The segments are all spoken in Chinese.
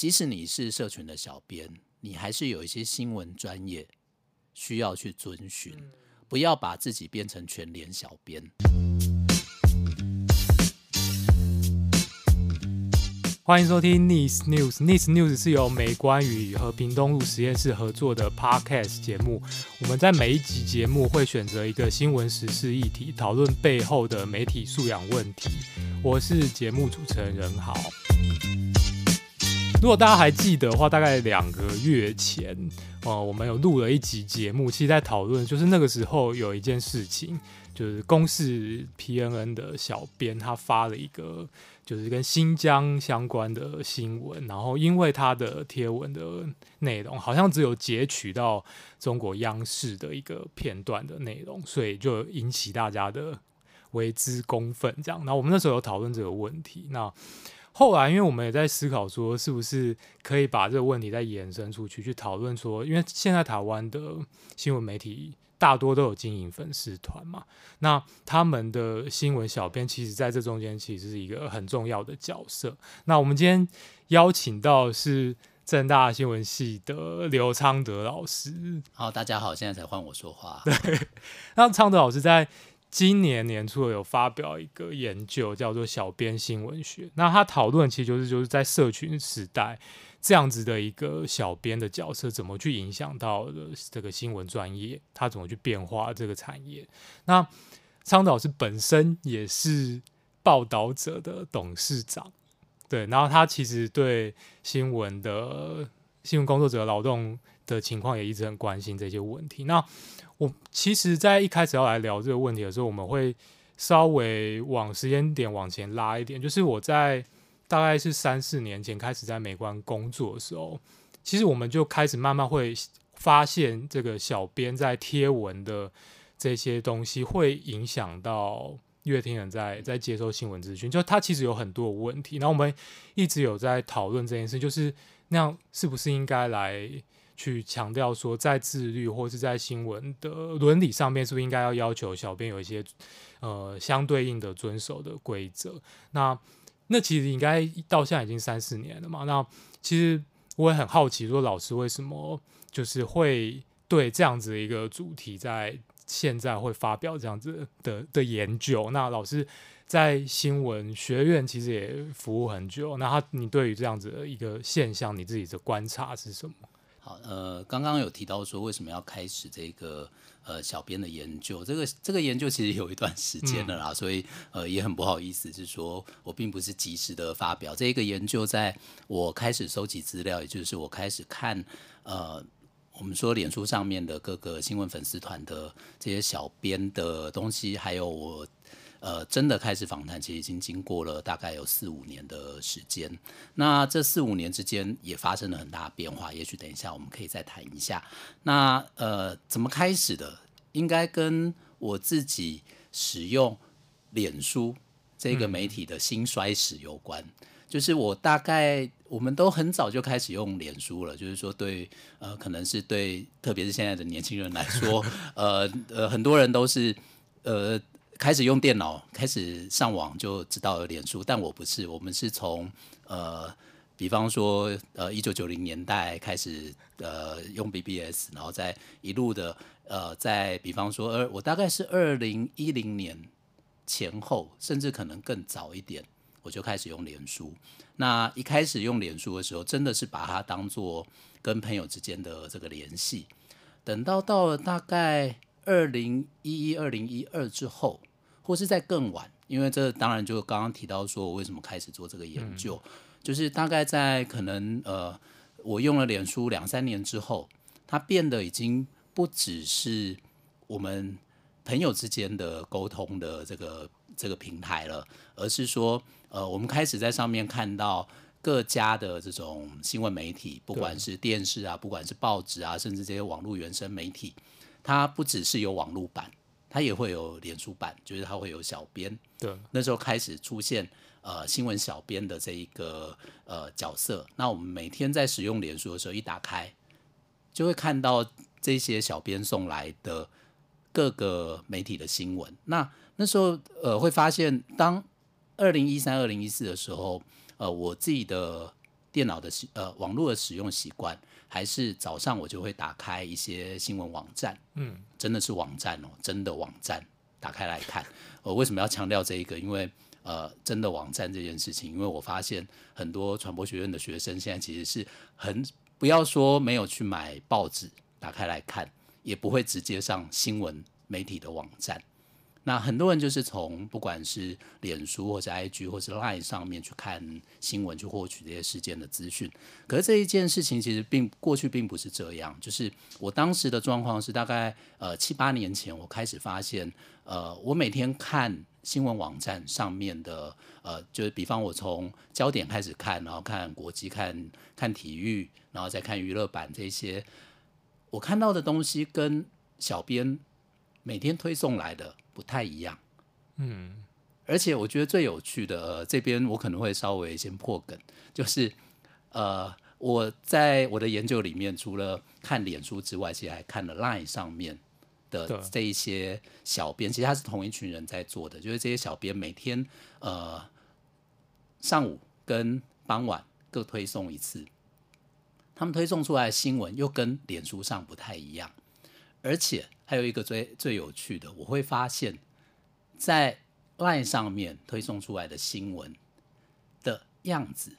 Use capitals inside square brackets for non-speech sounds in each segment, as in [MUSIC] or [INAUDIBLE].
即使你是社群的小编，你还是有一些新闻专业需要去遵循，不要把自己变成全联小编。欢迎收听 Nice News。Nice News 是由美观与和平东路实验室合作的 Podcast 节目。我们在每一集节目会选择一个新闻时事议题，讨论背后的媒体素养问题。我是节目主持人任豪。如果大家还记得的话，大概两个月前，呃，我们有录了一集节目，其实在讨论，就是那个时候有一件事情，就是公视 PNN 的小编他发了一个。就是跟新疆相关的新闻，然后因为他的贴文的内容好像只有截取到中国央视的一个片段的内容，所以就引起大家的为之公愤。这样，那我们那时候有讨论这个问题。那后来，因为我们也在思考说，是不是可以把这个问题再延伸出去，去讨论说，因为现在台湾的新闻媒体。大多都有经营粉丝团嘛，那他们的新闻小编其实在这中间其实是一个很重要的角色。那我们今天邀请到是正大新闻系的刘昌德老师。好，大家好，现在才换我说话。[LAUGHS] 对，那昌德老师在今年年初有发表一个研究，叫做“小编新闻学”。那他讨论其实就是就是在社群时代。这样子的一个小编的角色，怎么去影响到的这个新闻专业？他怎么去变化这个产业？那昌德老师本身也是报道者的董事长，对，然后他其实对新闻的新闻工作者劳动的情况也一直很关心这些问题。那我其实，在一开始要来聊这个问题的时候，我们会稍微往时间点往前拉一点，就是我在。大概是三四年前开始在美观工作的时候，其实我们就开始慢慢会发现，这个小编在贴文的这些东西会影响到乐听人在在接收新闻资讯，就它其实有很多问题。然后我们一直有在讨论这件事，就是那样是不是应该来去强调说，在自律或是在新闻的伦理上面，是不是应该要要求小编有一些呃相对应的遵守的规则？那那其实应该到现在已经三四年了嘛。那其实我也很好奇，说老师为什么就是会对这样子的一个主题，在现在会发表这样子的的研究？那老师在新闻学院其实也服务很久，那他你对于这样子的一个现象，你自己的观察是什么？好，呃，刚刚有提到说为什么要开始这个呃小编的研究，这个这个研究其实有一段时间了啦，嗯、所以呃也很不好意思，是说我并不是及时的发表这个研究，在我开始收集资料，也就是我开始看呃我们说脸书上面的各个新闻粉丝团的这些小编的东西，还有我。呃，真的开始访谈，其实已经经过了大概有四五年的时间。那这四五年之间也发生了很大的变化，也许等一下我们可以再谈一下。那呃，怎么开始的？应该跟我自己使用脸书这个媒体的兴衰史有关。嗯、就是我大概我们都很早就开始用脸书了，就是说对呃，可能是对，特别是现在的年轻人来说，[LAUGHS] 呃呃，很多人都是呃。开始用电脑，开始上网就知道了脸书，但我不是，我们是从呃，比方说呃，一九九零年代开始呃用 BBS，然后再一路的呃，在比方说二，我大概是二零一零年前后，甚至可能更早一点，我就开始用脸书。那一开始用脸书的时候，真的是把它当做跟朋友之间的这个联系。等到到了大概二零一一、二零一二之后。或是在更晚，因为这当然就刚刚提到说我为什么开始做这个研究，嗯、就是大概在可能呃，我用了脸书两三年之后，它变得已经不只是我们朋友之间的沟通的这个这个平台了，而是说呃，我们开始在上面看到各家的这种新闻媒体，不管是电视啊，不管是报纸啊，甚至这些网络原生媒体，它不只是有网络版。它也会有脸书版，就是它会有小编。对，那时候开始出现呃新闻小编的这一个呃角色。那我们每天在使用脸书的时候，一打开就会看到这些小编送来的各个媒体的新闻。那那时候呃会发现，当二零一三、二零一四的时候，呃我自己的电脑的使呃网络的使用习惯，还是早上我就会打开一些新闻网站，嗯，真的是网站哦，真的网站打开来看。我为什么要强调这一个？因为呃，真的网站这件事情，因为我发现很多传播学院的学生现在其实是很不要说没有去买报纸打开来看，也不会直接上新闻媒体的网站。那很多人就是从不管是脸书或者 IG 或者 Line 上面去看新闻，去获取这些事件的资讯。可是这一件事情其实并过去并不是这样。就是我当时的状况是，大概呃七八年前，我开始发现，呃，我每天看新闻网站上面的，呃，就是比方我从焦点开始看，然后看国际，看看体育，然后再看娱乐版这些，我看到的东西跟小编每天推送来的。不太一样，嗯，而且我觉得最有趣的，呃，这边我可能会稍微先破梗，就是，呃，我在我的研究里面，除了看脸书之外，其实还看了 Line 上面的这一些小编，其实他是同一群人在做的，就是这些小编每天呃上午跟傍晚各推送一次，他们推送出来的新闻又跟脸书上不太一样。而且还有一个最最有趣的，我会发现，在 LINE 上面推送出来的新闻的样子，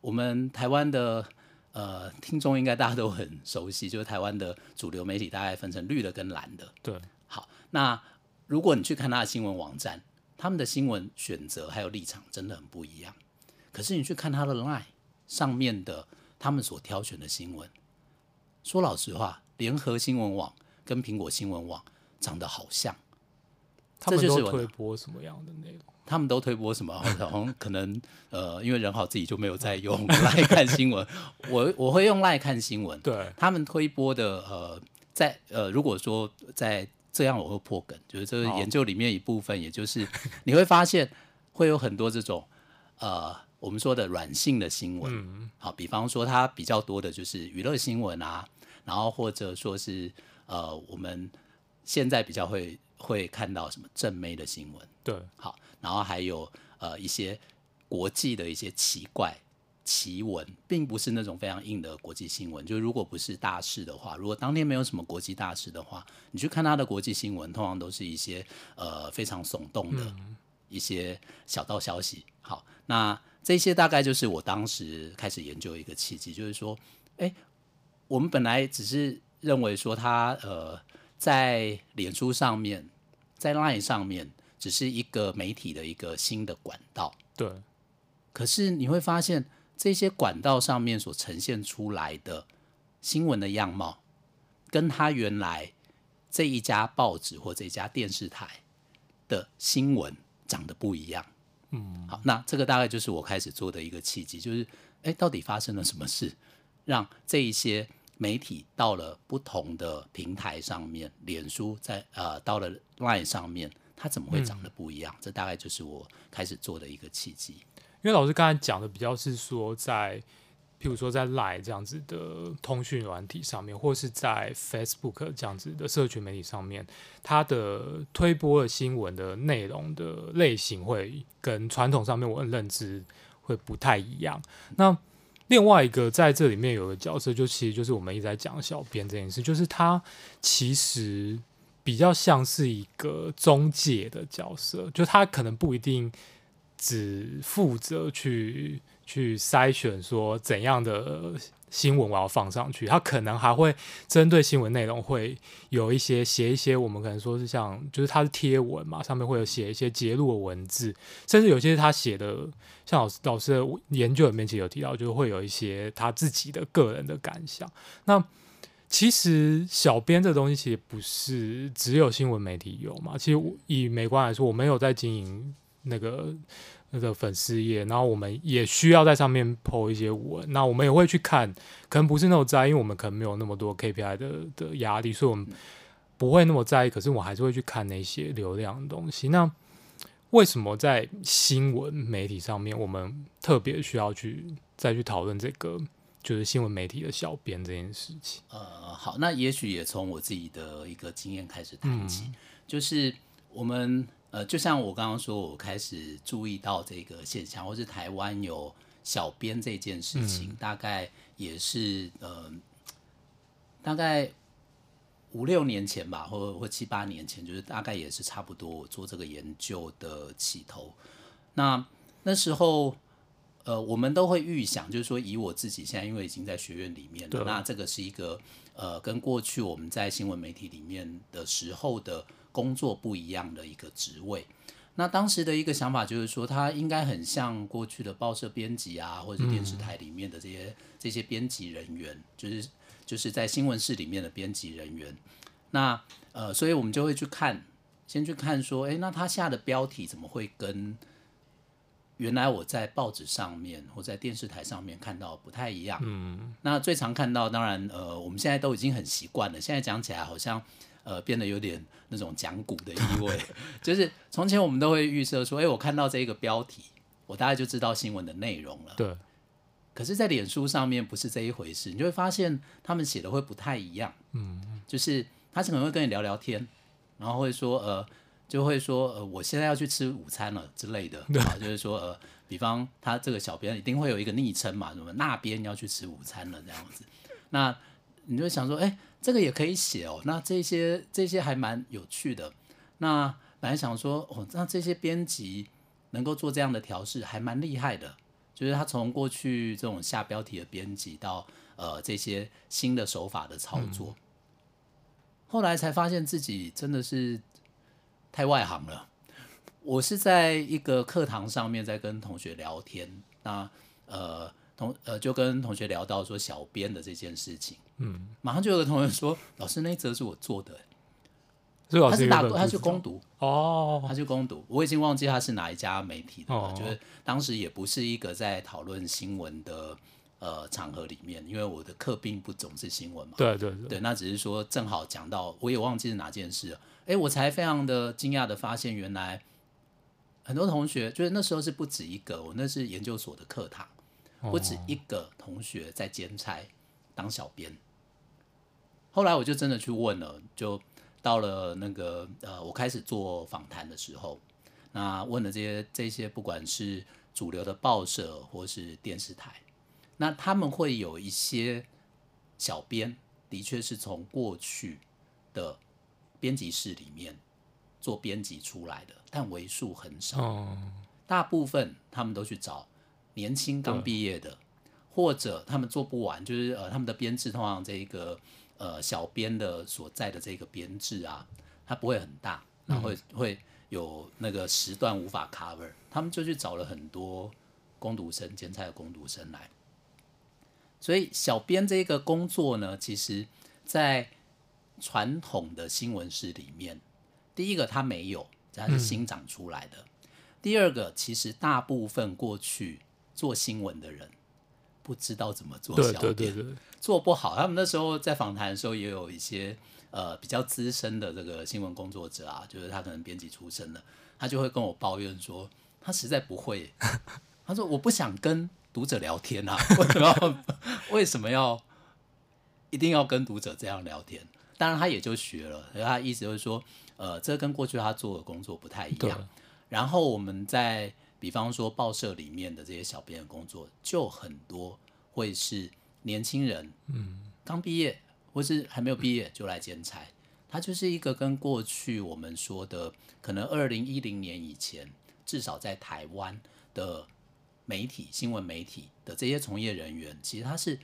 我们台湾的呃听众应该大家都很熟悉，就是台湾的主流媒体大概分成绿的跟蓝的。对，好，那如果你去看他的新闻网站，他们的新闻选择还有立场真的很不一样。可是你去看他的 LINE 上面的他们所挑选的新闻，说老实话，联合新闻网。跟苹果新闻网长得好像，他们都推播什么样的内容？他们都推播什么？[LAUGHS] 好像可能呃，因为人好自己就没有在用 [LAUGHS] 来看新闻，我我会用来看新闻。对，他们推播的呃，在呃，如果说在这样，我会破梗，就是这个研究里面一部分，也就是 [LAUGHS] 你会发现会有很多这种呃，我们说的软性的新闻。嗯，好，比方说它比较多的就是娱乐新闻啊，然后或者说是。呃，我们现在比较会会看到什么正妹的新闻，对，好，然后还有呃一些国际的一些奇怪奇闻，并不是那种非常硬的国际新闻。就如果不是大事的话，如果当天没有什么国际大事的话，你去看他的国际新闻，通常都是一些呃非常耸动的一些小道消息。好，那这些大概就是我当时开始研究一个契机，就是说，哎，我们本来只是。认为说他呃在脸书上面，在 Line 上面只是一个媒体的一个新的管道，对。可是你会发现这些管道上面所呈现出来的新闻的样貌，跟他原来这一家报纸或这一家电视台的新闻长得不一样。嗯，好，那这个大概就是我开始做的一个契机，就是哎，到底发生了什么事，让这一些。媒体到了不同的平台上面，脸书在呃到了 Line 上面，它怎么会长得不一样？嗯、这大概就是我开始做的一个契机。因为老师刚才讲的比较是说在，在譬如说在 Line 这样子的通讯软体上面，或是在 Facebook 这样子的社群媒体上面，它的推播的新闻的内容的类型会跟传统上面我的认知会不太一样。那另外一个在这里面有个角色，就其实就是我们一直在讲小编这件事，就是他其实比较像是一个中介的角色，就他可能不一定只负责去去筛选说怎样的。新闻我要放上去，他可能还会针对新闻内容会有一些写一些，我们可能说是像，就是他是贴文嘛，上面会有写一些揭露的文字，甚至有些他写的，像老师老师的研究里面其实有提到，就是会有一些他自己的个人的感想。那其实小编这东西其实不是只有新闻媒体有嘛，其实以美观来说，我没有在经营那个。那个粉丝页，然后我们也需要在上面 po 一些文，那我们也会去看，可能不是那么在意，因为我们可能没有那么多 KPI 的的压力，所以我们不会那么在意。可是我还是会去看那些流量的东西。那为什么在新闻媒体上面，我们特别需要去再去讨论这个，就是新闻媒体的小编这件事情？呃，好，那也许也从我自己的一个经验开始谈起，嗯、就是我们。呃，就像我刚刚说，我开始注意到这个现象，或是台湾有小编这件事情，嗯、大概也是呃，大概五六年前吧，或或七八年前，就是大概也是差不多我做这个研究的起头。那那时候，呃，我们都会预想，就是说，以我自己现在因为已经在学院里面了，那这个是一个呃，跟过去我们在新闻媒体里面的时候的工作不一样的一个职位。那当时的一个想法就是说，他应该很像过去的报社编辑啊，或者电视台里面的这些、嗯、这些编辑人员，就是就是在新闻室里面的编辑人员。那呃，所以我们就会去看，先去看说，哎，那他下的标题怎么会跟原来我在报纸上面或在电视台上面看到不太一样？嗯，那最常看到，当然呃，我们现在都已经很习惯了，现在讲起来好像。呃，变得有点那种讲古的意味，[LAUGHS] 就是从前我们都会预设说，哎，我看到这个标题，我大概就知道新闻的内容了。对。可是，在脸书上面不是这一回事，你就会发现他们写的会不太一样。嗯。就是他可能会跟你聊聊天，然后会说，呃，就会说，呃，我现在要去吃午餐了之类的。对。就是说，呃，比方他这个小编一定会有一个昵称嘛，什么那边要去吃午餐了这样子。那你就会想说，哎。这个也可以写哦，那这些这些还蛮有趣的。那本来想说，哦，那这些编辑能够做这样的调试，还蛮厉害的。就是他从过去这种下标题的编辑到呃这些新的手法的操作，嗯、后来才发现自己真的是太外行了。我是在一个课堂上面在跟同学聊天，那呃。同呃，就跟同学聊到说小编的这件事情，嗯，马上就有个同学说，老师那一则是我做的，他是打他是攻读哦，他是攻读，我已经忘记他是哪一家媒体的了，哦、就是当时也不是一个在讨论新闻的呃场合里面，因为我的课并不总是新闻嘛，对对对，对，那只是说正好讲到，我也忘记是哪件事了，哎，我才非常的惊讶的发现，原来很多同学就是那时候是不止一个，我那是研究所的课堂。不止一个同学在兼差当小编，后来我就真的去问了，就到了那个呃，我开始做访谈的时候，那问了这些这些，不管是主流的报社或是电视台，那他们会有一些小编，的确是从过去的编辑室里面做编辑出来的，但为数很少，大部分他们都去找。年轻刚毕业的，或者他们做不完，就是呃，他们的编制通常这一个呃小编的所在的这个编制啊，它不会很大，然后会、有那个时段无法 cover，他们就去找了很多工读生、兼差的工读生来。所以小编这个工作呢，其实在传统的新闻室里面，第一个它没有，它是新长出来的；嗯、第二个，其实大部分过去。做新闻的人不知道怎么做小编，对对对对，做不好。他们那时候在访谈的时候，也有一些呃比较资深的这个新闻工作者啊，就是他可能编辑出身的，他就会跟我抱怨说，他实在不会。[LAUGHS] 他说我不想跟读者聊天啊，[LAUGHS] 为什么要为什么要一定要跟读者这样聊天？当然他也就学了，他意思就是说，呃，这跟过去他做的工作不太一样。然后我们在。比方说，报社里面的这些小编的工作，就很多会是年轻人，嗯，刚毕业或是还没有毕业就来兼差。它就是一个跟过去我们说的，可能二零一零年以前，至少在台湾的媒体、新闻媒体的这些从业人员，其实它是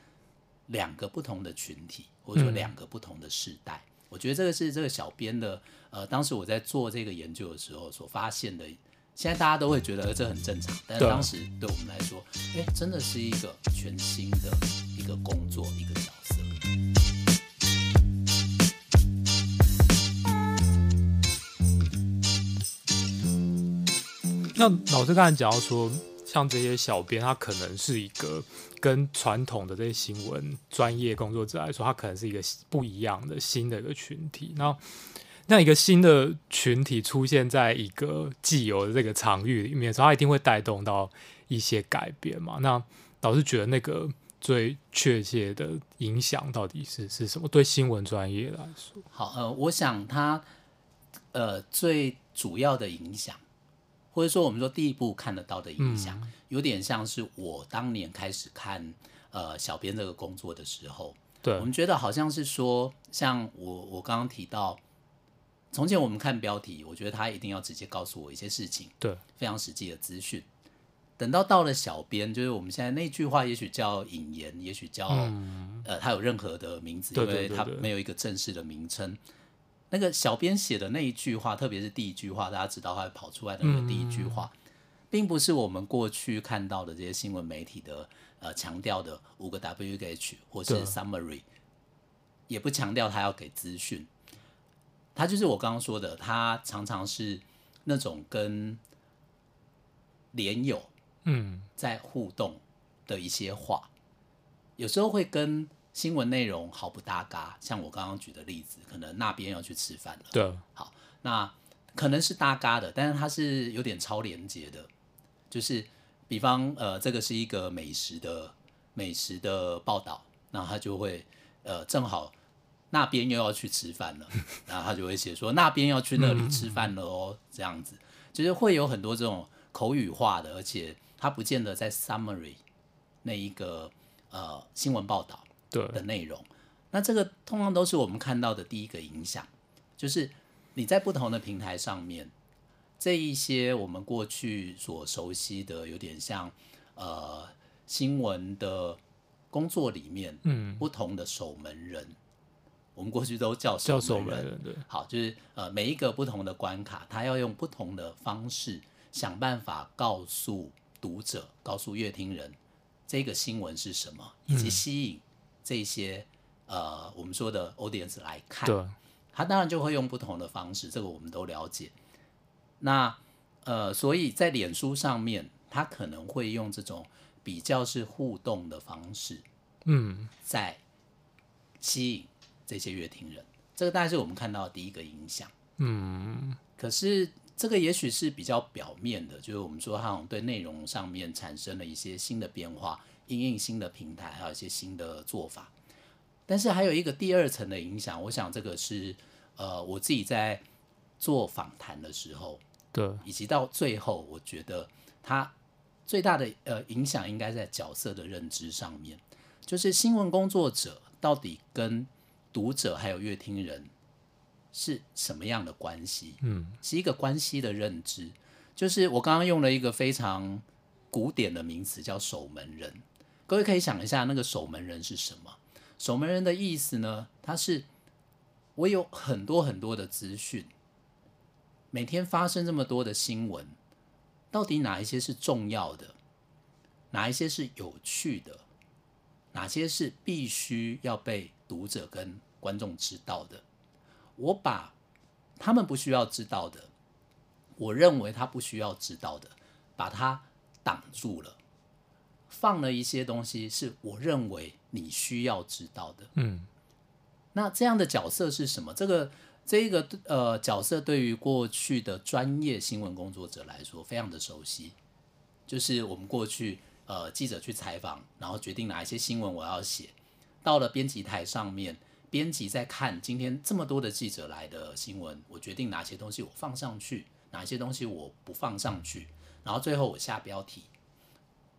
两个不同的群体，或者说两个不同的世代。嗯、我觉得这个是这个小编的，呃，当时我在做这个研究的时候所发现的。现在大家都会觉得这很正常，但是当时对我们来说，哎、欸，真的是一个全新的一个工作，一个角色。那老师刚才讲到说，像这些小编，他可能是一个跟传统的这些新闻专业工作者来说，他可能是一个不一样的新的一个群体。那那一个新的群体出现在一个既有的这个场域里面，所以它一定会带动到一些改变嘛。那老师觉得那个最确切的影响到底是是什么？对新闻专业来说，好，呃，我想它呃最主要的影响或者说我们说第一步看得到的影响，嗯、有点像是我当年开始看呃小编这个工作的时候，对，我们觉得好像是说，像我我刚刚提到，从前我们看标题，我觉得他一定要直接告诉我一些事情，对，非常实际的资讯。等到到了小编，就是我们现在那句话，也许叫引言，也许叫、嗯、呃，他有任何的名字，因为他没有一个正式的名称。那个小编写的那一句话，特别是第一句话，大家知道它会跑出来的那个第一句话，嗯、并不是我们过去看到的这些新闻媒体的呃强调的五个 W H 或是 summary，也不强调他要给资讯。他就是我刚刚说的，他常常是那种跟连友。嗯，在互动的一些话，有时候会跟新闻内容毫不搭嘎。像我刚刚举的例子，可能那边要去吃饭了。对，好，那可能是搭嘎的，但是它是有点超连接的。就是，比方呃，这个是一个美食的美食的报道，那他就会呃，正好那边又要去吃饭了，[LAUGHS] 然后他就会写说那边要去那里吃饭了哦，这样子，就是会有很多这种口语化的，而且。他不见得在 summary 那一个呃新闻报道的内容，那这个通常都是我们看到的第一个影响，就是你在不同的平台上面，这一些我们过去所熟悉的，有点像呃新闻的工作里面，嗯，不同的守门人，我们过去都叫守门人，对，好，就是呃每一个不同的关卡，他要用不同的方式想办法告诉。读者告诉乐听人，这个新闻是什么，以及吸引这些、嗯、呃我们说的 audience 来看。对，他当然就会用不同的方式，这个我们都了解。那呃，所以在脸书上面，他可能会用这种比较是互动的方式，嗯，在吸引这些乐听人。这个大概是我们看到的第一个影响。嗯，可是。这个也许是比较表面的，就是我们说，它对内容上面产生了一些新的变化，因应新的平台，还有一些新的做法。但是还有一个第二层的影响，我想这个是呃，我自己在做访谈的时候，对，以及到最后，我觉得它最大的呃影响应该在角色的认知上面，就是新闻工作者到底跟读者还有乐听人。是什么样的关系？嗯，是一个关系的认知。就是我刚刚用了一个非常古典的名词，叫守门人。各位可以想一下，那个守门人是什么？守门人的意思呢？他是我有很多很多的资讯，每天发生这么多的新闻，到底哪一些是重要的？哪一些是有趣的？哪些是必须要被读者跟观众知道的？我把他们不需要知道的，我认为他不需要知道的，把它挡住了，放了一些东西是我认为你需要知道的。嗯，那这样的角色是什么？这个这个呃角色对于过去的专业新闻工作者来说非常的熟悉，就是我们过去呃记者去采访，然后决定哪一些新闻我要写，到了编辑台上面。编辑在看今天这么多的记者来的新闻，我决定哪些东西我放上去，哪些东西我不放上去，然后最后我下标题，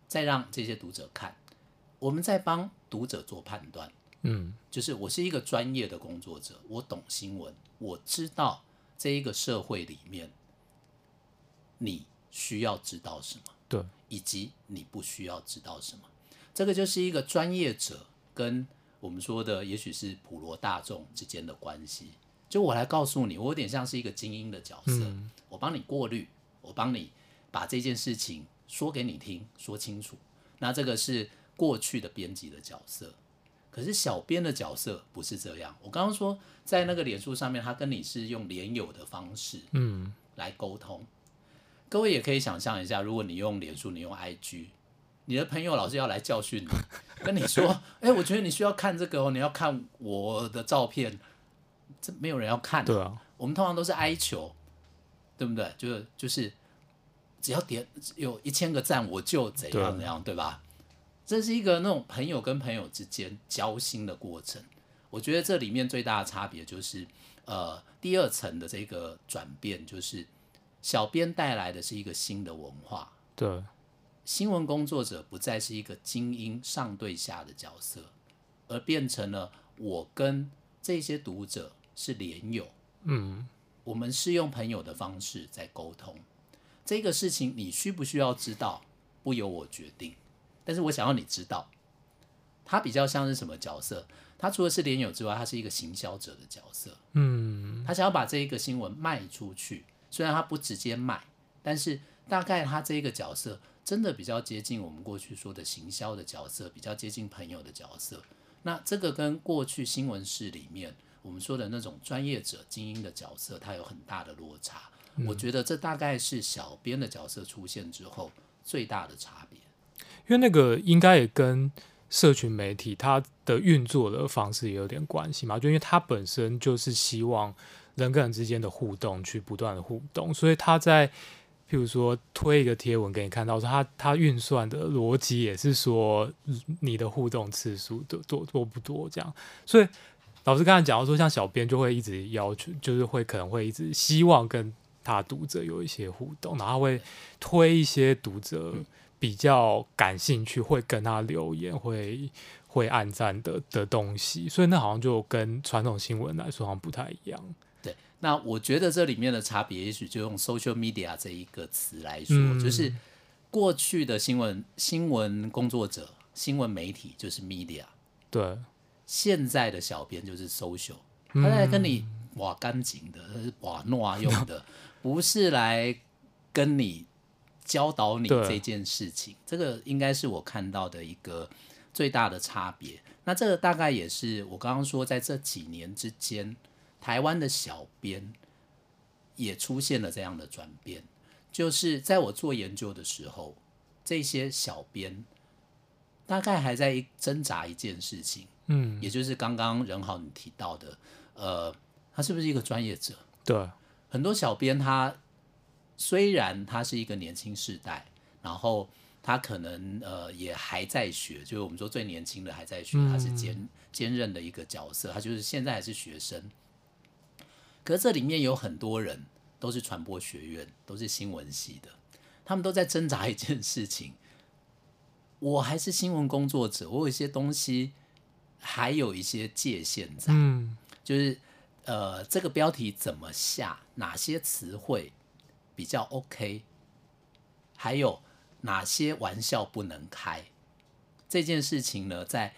再让这些读者看，我们在帮读者做判断。嗯，就是我是一个专业的工作者，我懂新闻，我知道这一个社会里面你需要知道什么，对，以及你不需要知道什么，这个就是一个专业者跟。我们说的也许是普罗大众之间的关系，就我来告诉你，我有点像是一个精英的角色，嗯、我帮你过滤，我帮你把这件事情说给你听，说清楚。那这个是过去的编辑的角色，可是小编的角色不是这样。我刚刚说在那个脸书上面，他跟你是用连友的方式，嗯，来沟通。各位也可以想象一下，如果你用脸书，你用 IG。你的朋友老是要来教训你，[LAUGHS] 跟你说：“哎、欸，我觉得你需要看这个哦，你要看我的照片。”这没有人要看。对啊，我们通常都是哀求，对不对？就是就是，只要点有一千个赞，我就怎样怎样，对，对吧？这是一个那种朋友跟朋友之间交心的过程。我觉得这里面最大的差别就是，呃，第二层的这个转变就是，小编带来的是一个新的文化。对，新闻工作者不再是一个精英上对下的角色，而变成了我跟这些读者是连友。嗯，我们是用朋友的方式在沟通。这个事情你需不需要知道，不由我决定。但是我想要你知道，他比较像是什么角色？他除了是连友之外，他是一个行销者的角色。嗯，他想要把这一个新闻卖出去，虽然他不直接卖，但是大概他这一个角色真的比较接近我们过去说的行销的角色，比较接近朋友的角色。那这个跟过去新闻室里面我们说的那种专业者、精英的角色，它有很大的落差。嗯，我觉得这大概是小编的角色出现之后最大的差别。因为那个应该也跟社群媒体它的运作的方式也有点关系嘛，就因为它本身就是希望人跟人之间的互动去不断的互动，所以它在譬如说推一个贴文给你看到，说他他运算的逻辑也是说你的互动次数多多多不多这样，所以老师刚才讲到说，像小编就会一直要求，就是会可能会一直希望跟他读者有一些互动，然后会推一些读者。比较感兴趣，会跟他留言，会会按赞的的东西，所以那好像就跟传统新闻来说好像不太一样。对，那我觉得这里面的差别，也许就用 social media 这一个词来说，嗯，就是过去的新闻新闻工作者、新闻媒体就是 media，对，现在的小编就是 social，他在跟你挖干净的，他是挖诺用的，不是来跟你。教导你这件事情，这个应该是我看到的一个最大的差别。那这个大概也是我刚刚说，在这几年之间，台湾的小编也出现了这样的转变。就是在我做研究的时候，这些小编大概还在挣扎一件事情，嗯，也就是刚刚任豪你提到的，呃，他是不是一个专业者？对，很多小编他。虽然他是一个年轻世代，然后他可能呃也还在学，就是我们说最年轻的还在学，他是兼兼任的一个角色，他就是现在还是学生。可是这里面有很多人都是传播学院，都是新闻系的，他们都在挣扎一件事情：我还是新闻工作者，我有一些东西还有一些界限在，嗯，就是呃这个标题怎么下，哪些词汇。比较 OK，还有哪些玩笑不能开？这件事情呢，在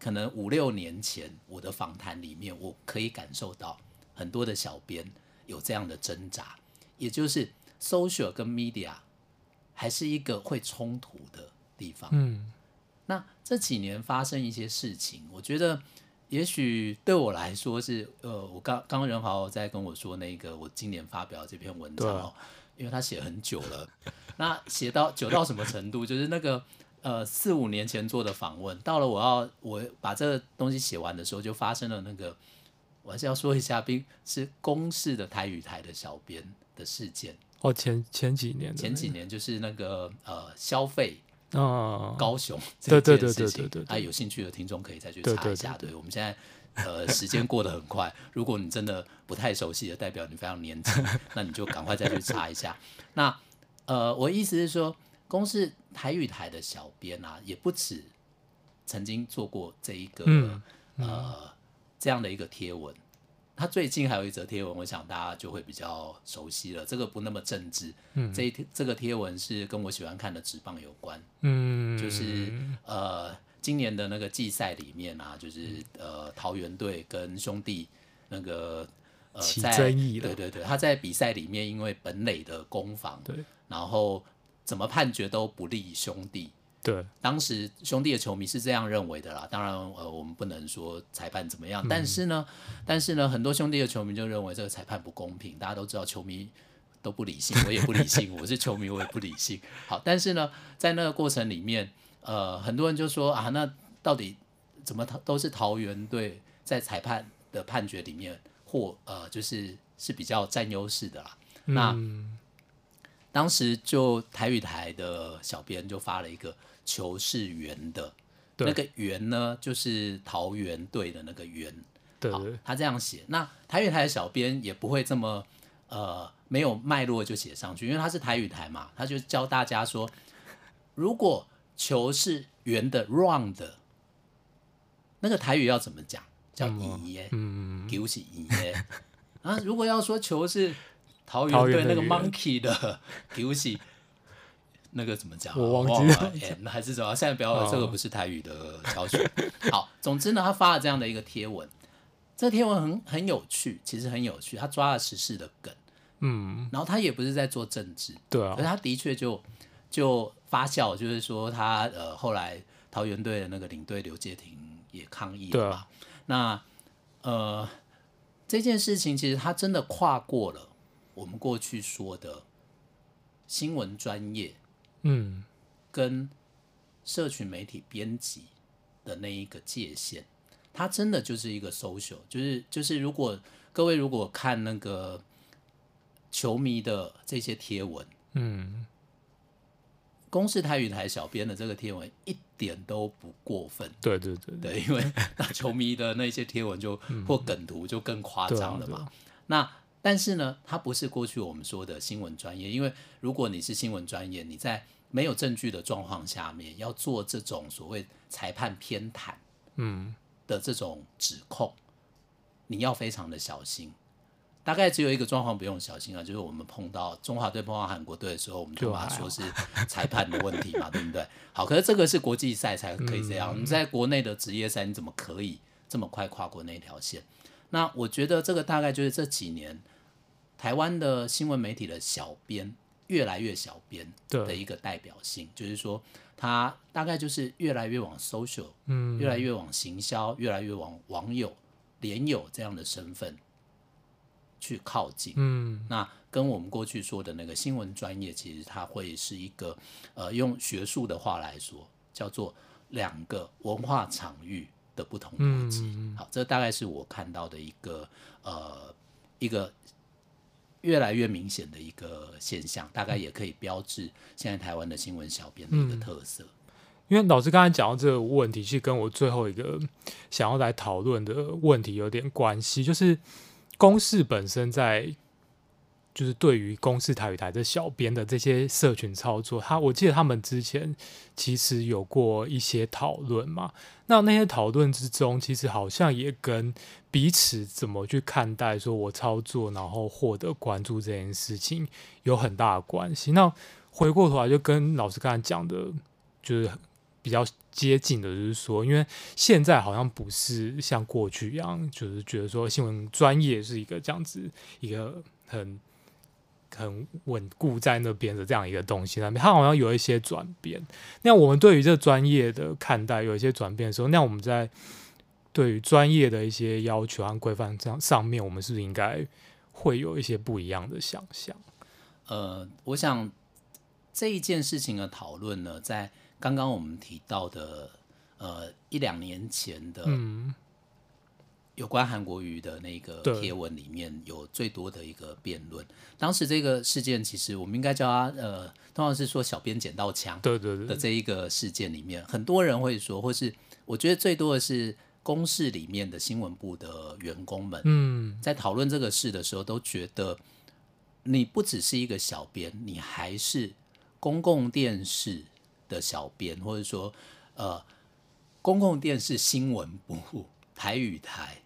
可能五六年前我的访谈里面，我可以感受到很多的小编有这样的挣扎，也就是 social 跟 media 还是一个会冲突的地方。嗯，那这几年发生一些事情，我觉得。也许对我来说是，呃，我刚刚仁豪在跟我说那个我今年发表这篇文章哦，因为他写很久了，那写到久到什么程度？就是那个呃四五年前做的访问，到了我要我把这个东西写完的时候，就发生了那个，我还是要说一下，并是公视的台语台的小编的事件。哦，前前几年，前几年就是那个呃消费。哦，高雄这件事情，对啊，有兴趣的听众可以再去查一下。对，对，对，对，我们现在呃时间过得很快，如果你真的不太熟悉的，代表你非常年轻，那你就赶快再去查一下。那呃，我意思是说，公视台语台的小编啊，也不止曾经做过这一个、呃这样的一个贴文。他最近还有一则贴文，我想大家就会比较熟悉了。这个不那么政治，嗯，这一这个贴文是跟我喜欢看的职棒有关，嗯，就是呃今年的那个季赛里面啊，就是呃桃园队跟兄弟那个呃起争议对对对，他在比赛里面因为本垒的攻防，对，然后怎么判决都不利兄弟。对，当时兄弟的球迷是这样认为的啦。当然，呃，我们不能说裁判怎么样，嗯、但是呢，但是呢，很多兄弟的球迷就认为这个裁判不公平。大家都知道，球迷都不理性，我也不理性，[LAUGHS] 我是球迷，我也不理性。好，但是呢，在那个过程里面，呃，很多人就说啊，那到底怎么都是桃园队在裁判的判决里面或呃，就是是比较占优势的啦。嗯、那当时就台语台的小编就发了一个。球是圆的，那个圆呢，就是桃园队的那个圆。对，他这样写。那台语台的小编也不会这么呃没有脉络就写上去，因为他是台语台嘛，他就教大家说，如果球是圆的 round 的，那个台语要怎么讲？叫圆耶，嗯，球是圆耶。[LAUGHS] 啊，如果要说球是桃园对那个 monkey 的球是。那个怎么讲？我忘记了，那还是怎么？现在不要，这个不是台语的教学。[LAUGHS] 好，总之呢，他发了这样的一个贴文，这个贴文很很有趣，其实很有趣，他抓了时事的梗，嗯，然后他也不是在做政治，对啊，可是他的确就就发酵，就是说他呃后来桃园队的那个领队刘介廷也抗议了嘛，那呃这件事情其实他真的跨过了我们过去说的新闻专业。嗯，跟社群媒体编辑的那一个界限，它真的就是一个 social，就是就是如果各位如果看那个球迷的这些贴文，嗯，公视台语台小编的这个贴文一点都不过分，对对对对，因为那球迷的那些贴文就或梗图就更夸张了嘛，那。但是呢，它不是过去我们说的新闻专业，因为如果你是新闻专业，你在没有证据的状况下面要做这种所谓裁判偏袒，嗯的这种指控，你要非常的小心。大概只有一个状况不用小心啊，就是我们碰到中华队碰到韩国队的时候，我们就把它说是裁判的问题嘛，[LAUGHS] 对不对？好，可是这个是国际赛才可以这样，你在国内的职业赛你怎么可以这么快跨过那条线？那我觉得这个大概就是这几年台湾的新闻媒体的小编越来越小编的一个代表性，就是说他大概就是越来越往 social，嗯，越来越往行销，越来越往网友、连友这样的身份去靠近，嗯，那跟我们过去说的那个新闻专业，其实它会是一个呃，用学术的话来说，叫做两个文化场域。的不同逻辑，好，这大概是我看到的一个呃一个越来越明显的一个现象，大概也可以标志现在台湾的新闻小编的一个特色。嗯，因为老师刚才讲到这个问题，其实跟我最后一个想要来讨论的问题有点关系，就是公式本身在。就是对于公视台语台的小编的这些社群操作，他我记得他们之前其实有过一些讨论嘛。那那些讨论之中，其实好像也跟彼此怎么去看待说我操作然后获得关注这件事情有很大的关系。那回过头来就跟老师刚才讲的，就是比较接近的，就是说，因为现在好像不是像过去一样，就是觉得说新闻专业是一个这样子一个很。很稳固在那边的这样一个东西，那边它好像有一些转变。那我们对于这专业的看待有一些转变的时候，那我们在对于专业的一些要求和规范上上面，我们是不是应该会有一些不一样的想象？呃，我想这一件事情的讨论呢，在刚刚我们提到的呃一两年前的。有关韩国瑜的那个贴文里面有最多的一个辩论。当时这个事件其实我们应该叫他呃，通常是说小编捡到枪对对对的这一个事件里面，很多人会说，或是我觉得最多的是公视里面的新闻部的员工们，嗯，在讨论这个事的时候，都觉得你不只是一个小编，你还是公共电视的小编，或者说呃，公共电视新闻部台语台。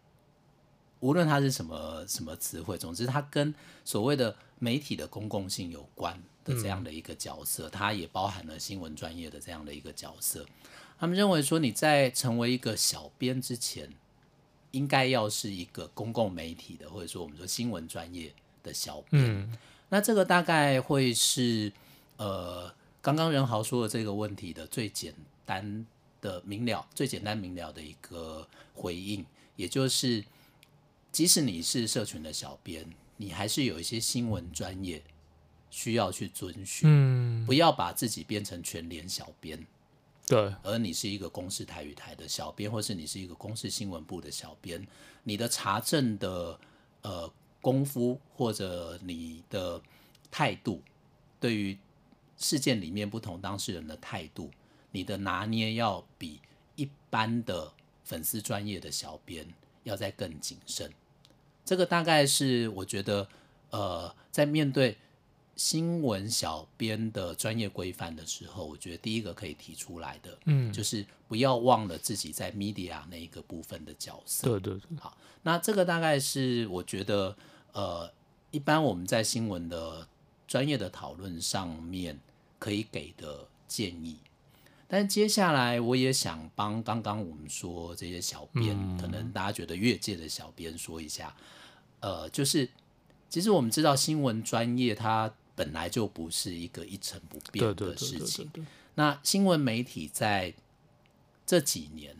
无论它是什么什么词汇，总之它跟所谓的媒体的公共性有关的这样的一个角色，它也包含了新闻专业的这样的一个角色。他们认为说，你在成为一个小编之前，应该要是一个公共媒体的，或者说我们说新闻专业的小编。嗯。那这个大概会是呃，刚刚任豪说的这个问题的最简单的明了、最简单明了的一个回应，也就是。即使你是社群的小编，你还是有一些新闻专业需要去遵循。嗯，不要把自己变成全联小编。对，而你是一个公视台语台的小编，或是你是一个公视新闻部的小编，你的查证的呃功夫或者你的态度，对于事件里面不同当事人的态度，你的拿捏要比一般的粉丝专业的小编要再更谨慎。这个大概是我觉得，呃，在面对新闻小编的专业规范的时候，我觉得第一个可以提出来的，嗯，就是不要忘了自己在 media 那一个部分的角色。对对对。好，那这个大概是我觉得，呃，一般我们在新闻的专业的讨论上面可以给的建议。但接下来我也想帮刚刚我们说这些小编，嗯、可能大家觉得越界的小编说一下，呃，就是其实我们知道新闻专业它本来就不是一个一成不变的事情。那新闻媒体在这几年，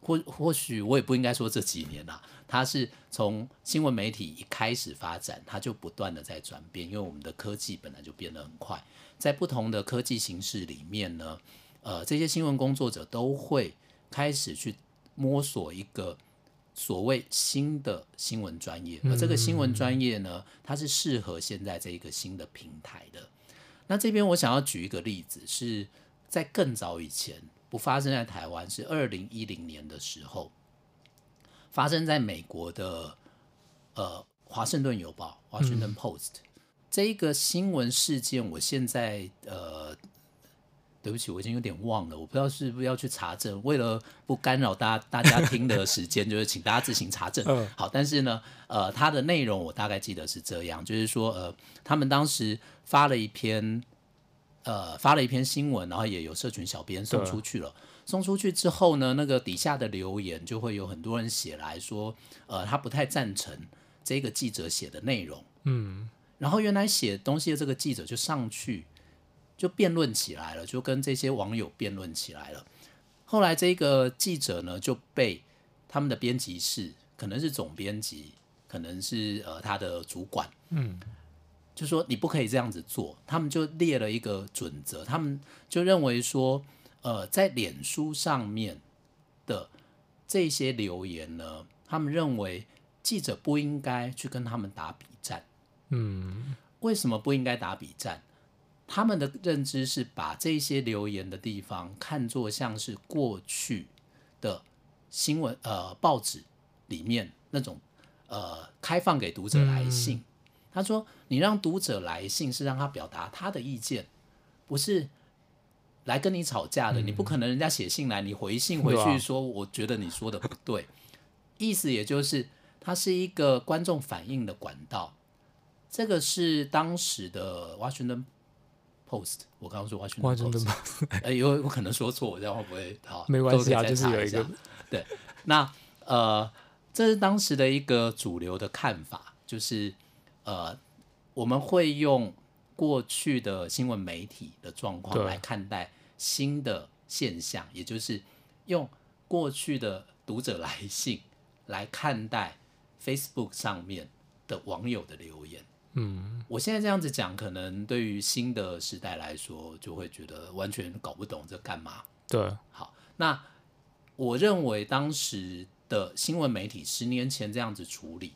或或许我也不应该说这几年啦，它是从新闻媒体一开始发展，它就不断的在转变，因为我们的科技本来就变得很快。在不同的科技形式里面呢，呃，这些新闻工作者都会开始去摸索一个所谓新的新闻专业，而这个新闻专业呢，它是适合现在这一个新的平台的。那这边我想要举一个例子，是在更早以前，不发生在台湾，是二零一零年的时候，发生在美国的呃《华盛顿邮报》（Washington Post）。这一个新闻事件，我现在呃，对不起，我已经有点忘了，我不知道是不是要去查证。为了不干扰大家大家听的时间，就是请大家自行查证。[LAUGHS] 好，但是呢，呃，它的内容我大概记得是这样，就是说，呃，他们当时发了一篇，呃，发了一篇新闻，然后也有社群小编送出去了。送出去之后呢，那个底下的留言就会有很多人写来说，呃，他不太赞成这个记者写的内容。嗯。然后原来写东西的这个记者就上去就辩论起来了，就跟这些网友辩论起来了。后来这个记者呢就被他们的编辑室，可能是总编辑，可能是呃他的主管，嗯，就说你不可以这样子做。他们就列了一个准则，他们就认为说，呃，在脸书上面的这些留言呢，他们认为记者不应该去跟他们打比战。嗯，为什么不应该打比战？他们的认知是把这些留言的地方看作像是过去的新闻呃报纸里面那种呃开放给读者来信。嗯、他说：“你让读者来信是让他表达他的意见，不是来跟你吵架的。嗯、你不可能人家写信来，你回信回去说我觉得你说的不对。啊、意思也就是它是一个观众反应的管道。”这个是当时的 Washington Post，我刚刚说 Washington Post，[LAUGHS] 哎，有有可能说错，我这样会不会好？没关系啊，就是有一个对。那呃，这是当时的一个主流的看法，就是呃，我们会用过去的新闻媒体的状况来看待新的现象，也就是用过去的读者来信来看待 Facebook 上面的网友的留言。嗯，我现在这样子讲，可能对于新的时代来说，就会觉得完全搞不懂这干嘛。对，好，那我认为当时的新闻媒体十年前这样子处理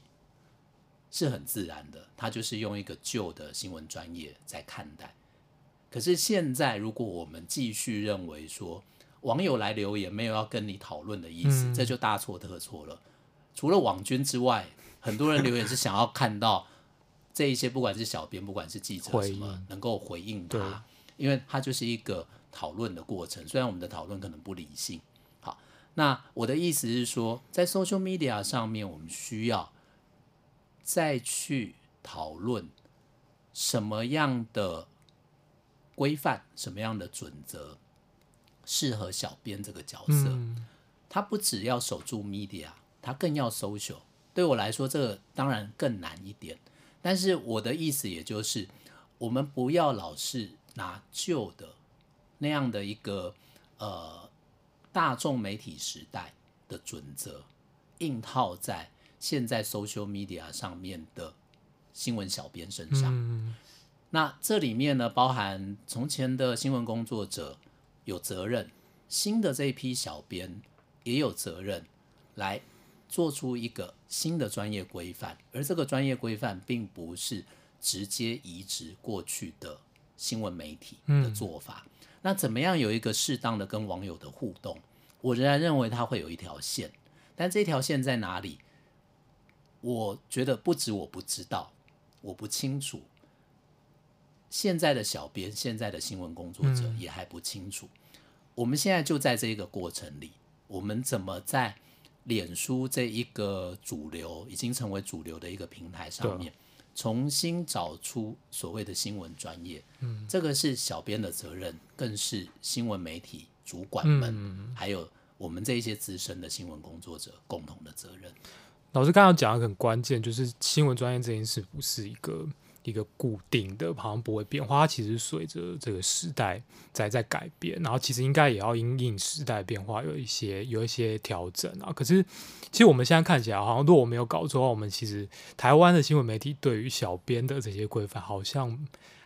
是很自然的，他就是用一个旧的新闻专业在看待。可是现在，如果我们继续认为说网友来留言没有要跟你讨论的意思，嗯，这就大错特错了。除了网军之外，很多人留言是想要看到。这一些不管是小编，不管是记者，什么能够回应他，因为他就是一个讨论的过程。虽然我们的讨论可能不理性，好，那我的意思是说，在 social media 上面，我们需要再去讨论什么样的规范，什么样的准则适合小编这个角色。嗯、他不只要守住 media，他更要 social。对我来说，这个当然更难一点。但是我的意思也就是，我们不要老是拿旧的那样的一个呃大众媒体时代的准则，硬套在现在 social media 上面的新闻小编身上。那这里面呢，包含从前的新闻工作者有责任，新的这一批小编也有责任来。做出一个新的专业规范，而这个专业规范并不是直接移植过去的新闻媒体的做法。嗯、那怎么样有一个适当的跟网友的互动？我仍然认为它会有一条线，但这条线在哪里？我觉得不止我不知道，我不清楚。现在的小编，现在的新闻工作者也还不清楚。嗯、我们现在就在这一个过程里，我们怎么在脸书这一个主流已经成为主流的一个平台上面，重新找出所谓的新闻专业？嗯，这个是小编的责任，更是新闻媒体主管们，嗯、还有我们这一些资深的新闻工作者共同的责任。老师刚刚讲的很关键，就是新闻专业这件事不是一个。一个固定的，好像不会变化。它其实随着这个时代在在改变，然后其实应该也要因应时代变化有一些有一些调整啊。可是，其实我们现在看起来，好像如果我没有搞错的话，我们其实台湾的新闻媒体对于小编的这些规范，好像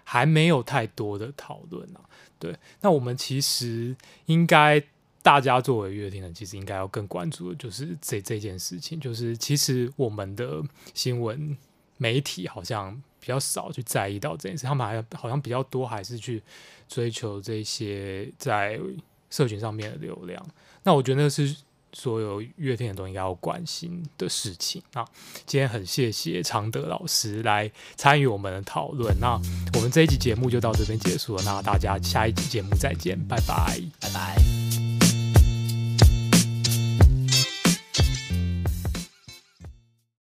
还没有太多的讨论啊。对，那我们其实应该大家作为阅听人，其实应该要更关注的就是这这件事情，就是其实我们的新闻媒体好像。比较少去在意到这件事，他们还好像比较多还是去追求这些在社群上面的流量。那我觉得那是所有乐天人都应该要关心的事情。那今天很谢谢常德老师来参与我们的讨论。那我们这一集节目就到这边结束了。那大家下一集节目再见，拜拜，拜拜。